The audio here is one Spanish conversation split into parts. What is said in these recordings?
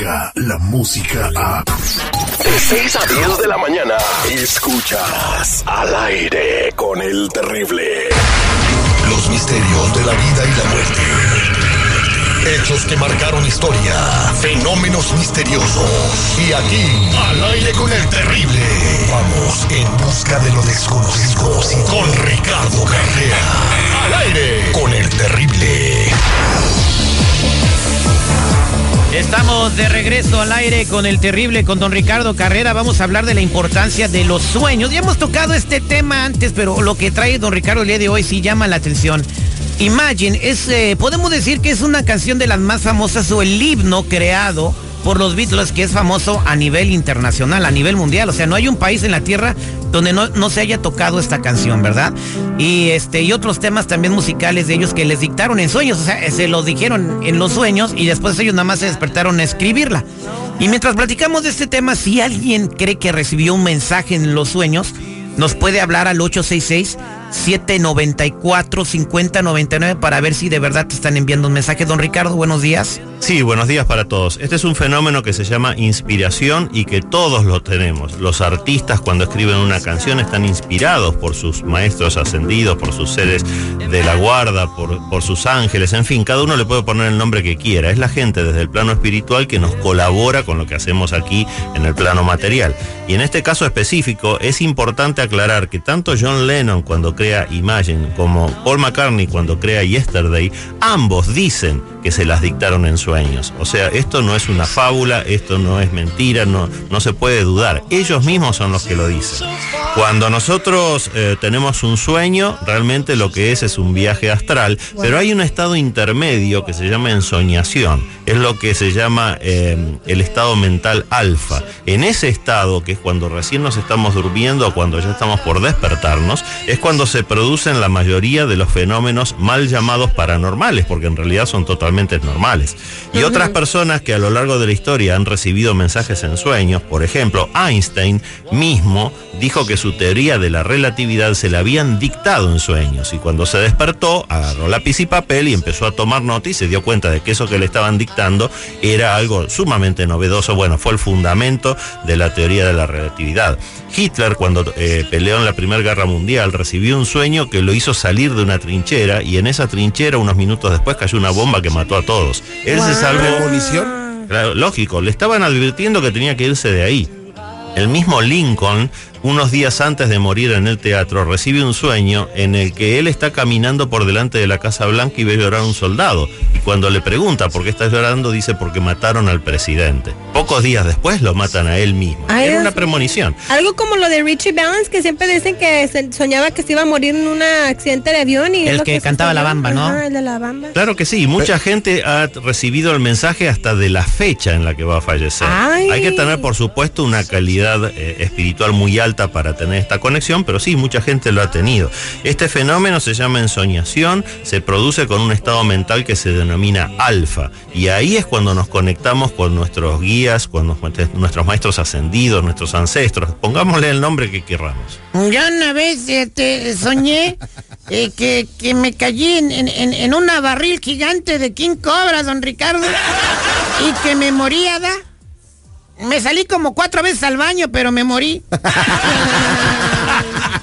La música a... De 6 a 10 de la mañana, escuchas al aire con el terrible. Los misterios de la vida y la muerte. Hechos que marcaron historia. Fenómenos misteriosos. Y aquí, al aire con el terrible. Vamos en busca de lo desconocido. Con Ricardo Carrea. De regreso al aire con el terrible, con don Ricardo Carrera. Vamos a hablar de la importancia de los sueños. Ya hemos tocado este tema antes, pero lo que trae don Ricardo el día de hoy sí llama la atención. Imagine, es, eh, podemos decir que es una canción de las más famosas o el himno creado por los Beatles que es famoso a nivel internacional, a nivel mundial. O sea, no hay un país en la Tierra donde no, no, se haya tocado esta canción, ¿verdad? Y este y otros temas también musicales de ellos que les dictaron en sueños, o sea, se los dijeron en los sueños y después ellos nada más se despertaron a escribirla. Y mientras platicamos de este tema, si alguien cree que recibió un mensaje en los sueños, nos puede hablar al 866 794 5099 para ver si de verdad te están enviando un mensaje. Don Ricardo, buenos días. Sí, buenos días para todos. Este es un fenómeno que se llama inspiración y que todos lo tenemos. Los artistas cuando escriben una canción están inspirados por sus maestros ascendidos, por sus seres de la guarda, por, por sus ángeles, en fin, cada uno le puede poner el nombre que quiera. Es la gente desde el plano espiritual que nos colabora con lo que hacemos aquí en el plano material. Y en este caso específico es importante aclarar que tanto John Lennon cuando crea Imagine como Paul McCartney cuando crea Yesterday, ambos dicen que se las dictaron en sueños. O sea, esto no es una fábula, esto no es mentira, no, no se puede dudar. Ellos mismos son los que lo dicen. Cuando nosotros eh, tenemos un sueño, realmente lo que es es un viaje astral, pero hay un estado intermedio que se llama ensoñación. Es lo que se llama eh, el estado mental alfa. En ese estado, que es cuando recién nos estamos durmiendo o cuando ya estamos por despertarnos, es cuando se producen la mayoría de los fenómenos mal llamados paranormales, porque en realidad son totalmente normales. Y otras personas que a lo largo de la historia han recibido mensajes en sueños, por ejemplo, Einstein mismo dijo que su teoría de la relatividad se la habían dictado en sueños y cuando se despertó agarró lápiz y papel y empezó a tomar nota y se dio cuenta de que eso que le estaban dictando era algo sumamente novedoso. Bueno, fue el fundamento de la teoría de la relatividad. Hitler cuando eh, peleó en la Primera Guerra Mundial recibió un sueño que lo hizo salir de una trinchera y en esa trinchera unos minutos después cayó una bomba que mató a todos. Él se salvó. Claro, lógico, le estaban advirtiendo que tenía que irse de ahí. El mismo Lincoln unos días antes de morir en el teatro, recibe un sueño en el que él está caminando por delante de la Casa Blanca y ve llorar a un soldado. Y cuando le pregunta por qué está llorando, dice porque mataron al presidente. Pocos días después lo matan a él mismo. Ay, Era una premonición. Algo como lo de Richie Valens, que siempre dicen que se- soñaba que se iba a morir en un accidente de avión. y El que cantaba La. Bamba, ¿no? Ajá, el de la bamba. Claro que sí, mucha gente ha recibido el mensaje hasta de la fecha en la que va a fallecer. Ay. Hay que tener, por supuesto, una calidad eh, espiritual muy alta para tener esta conexión, pero sí, mucha gente lo ha tenido. Este fenómeno se llama ensoñación, se produce con un estado mental que se denomina alfa, y ahí es cuando nos conectamos con nuestros guías, con nuestros maestros ascendidos, nuestros ancestros, pongámosle el nombre que querramos. Yo una vez este, soñé eh, que, me caí en- en una barril gigante de King Cobra, don Ricardo, y que me moría, ¿da? Me salí como cuatro veces al baño, pero me morí.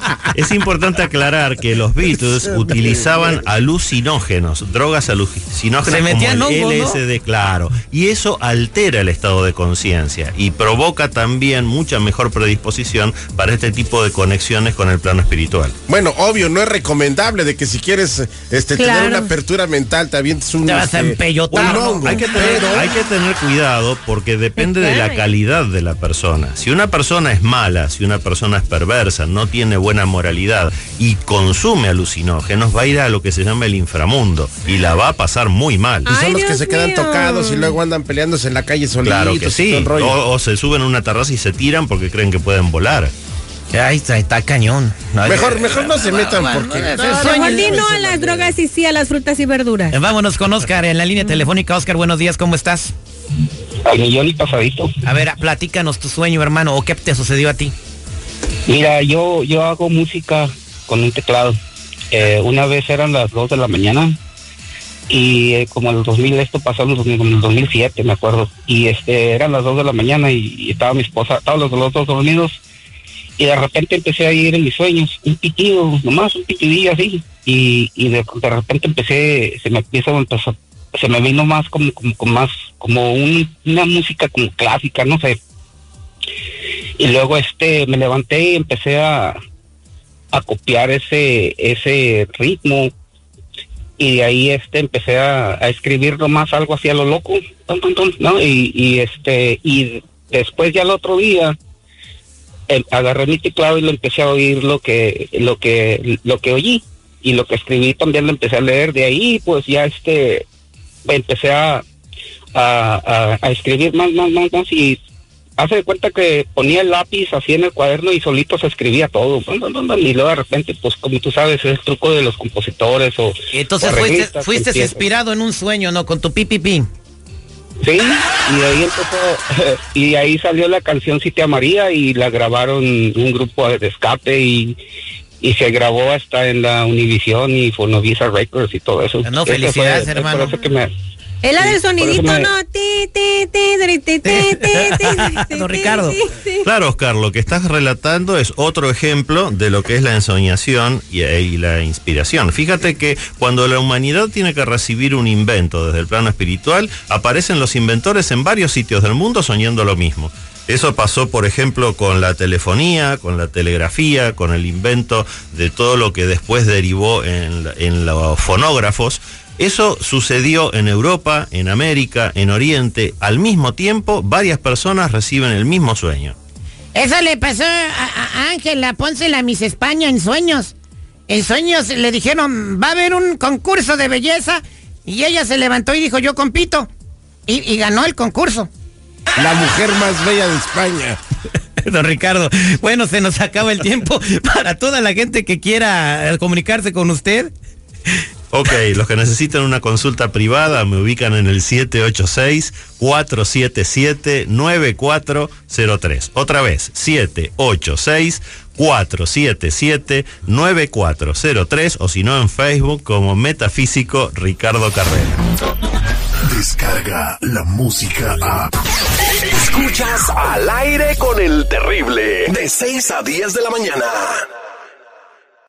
Es importante aclarar que los Beatles utilizaban alucinógenos, drogas alucinógenas Se como el hongos, ¿no? LSD, claro, y eso altera el estado de conciencia y provoca también mucha mejor predisposición para este tipo de conexiones con el plano espiritual. Bueno, obvio, no es recomendable de que si quieres este, Claro. tener una apertura mental, te avientes un. Te vas a este, empellotar, un ¿no? hongo. Hay que, tener, Pero- hay que tener cuidado porque depende de la calidad de la persona. Si una persona es mala, si una persona es perversa, no tiene buena moralidad y consume alucinógenos, va a ir a lo que se llama el inframundo y la va a pasar muy mal. Y son Ay, los que Dios se quedan mío. tocados y luego andan peleándose en la calle solitos. Claro que sí. O, o se suben a una terraza y se tiran porque creen que pueden volar. Ahí está, está cañón. Mejor, mejor no se metan porque. No, Mejor a las drogas y sí a las frutas y verduras. Eh, Vámonos con Oscar en la línea telefónica. Oscar, buenos días, ¿cómo estás? Al millón y pasadito. A ver, platícanos tu sueño, hermano, o qué te sucedió a ti. Mira, yo, yo hago música con un teclado. Eh, una vez eran las 2 de la mañana y eh, como en el 2000, esto pasó en el, 2000, como en el 2007, me acuerdo, y este, eran las 2 de la mañana y, estaba mi esposa, estaban los, dos dormidos, y de repente empecé a ir en mis sueños, un pitido, nomás un pitidillo así, y, y de, repente empecé, se me empieza a se me vino más como, como, como más, como un- una música como clásica, no sé. Y luego este, me levanté y empecé a, a copiar ese, ese ritmo. Y de ahí este empecé a, a escribir nomás algo así a lo loco, ¿no? Y, este, y después ya el otro día em, agarré mi teclado y lo empecé a oír lo que, lo que, lo que oí. Y lo que escribí también lo empecé a leer. De ahí, pues ya este empecé a, a- a escribir más, más, más, más y hace de cuenta que ponía el lápiz así en el cuaderno y solito se escribía todo. Y luego de repente, pues como tú sabes, es el truco de los compositores o... Entonces o fuiste, fuiste inspirado en un sueño, ¿no? Con tu pipipi. Sí, y de ahí empezó, y de ahí salió la canción Si te amaría y la grabaron un grupo de escape y, y se grabó hasta en la Univision y Fonovisa Records y todo eso. No, felicidades, fue- hermano. Por eso que me, Es la Sí, del sonidito, me- ¿no? Ti, ti, ti, tri, ti, ti, ti, ti, ti, Don ti, Ricardo. ti, ti. Claro, Oscar, lo que estás relatando es otro ejemplo de lo que es la ensoñación y, y la inspiración. Fíjate que cuando la humanidad tiene que recibir un invento desde el plano espiritual, aparecen los inventores en varios sitios del mundo soñando lo mismo. Eso pasó, por ejemplo, con la telefonía, con la telegrafía, con el invento de todo lo que después derivó en, en los fonógrafos. Eso sucedió en Europa, en América, en Oriente. Al mismo tiempo, varias personas reciben el mismo sueño. Eso le pasó a, Ángela Ponce, la Miss España, en sueños. En sueños le dijeron, va a haber un concurso de belleza. Y ella se levantó y dijo, yo compito. Y, y ganó el concurso. La mujer más bella de España. Don Ricardo, bueno, se nos acaba el tiempo. Para toda la gente que quiera eh, comunicarse con usted, Ok, los que necesitan una consulta privada me ubican en el 786-477-9403. Otra vez, 786-477-9403 o si no en Facebook como Metafísico Ricardo Carrera. Descarga la música a. Escuchas al aire con el terrible. De 6 a 10 de la mañana.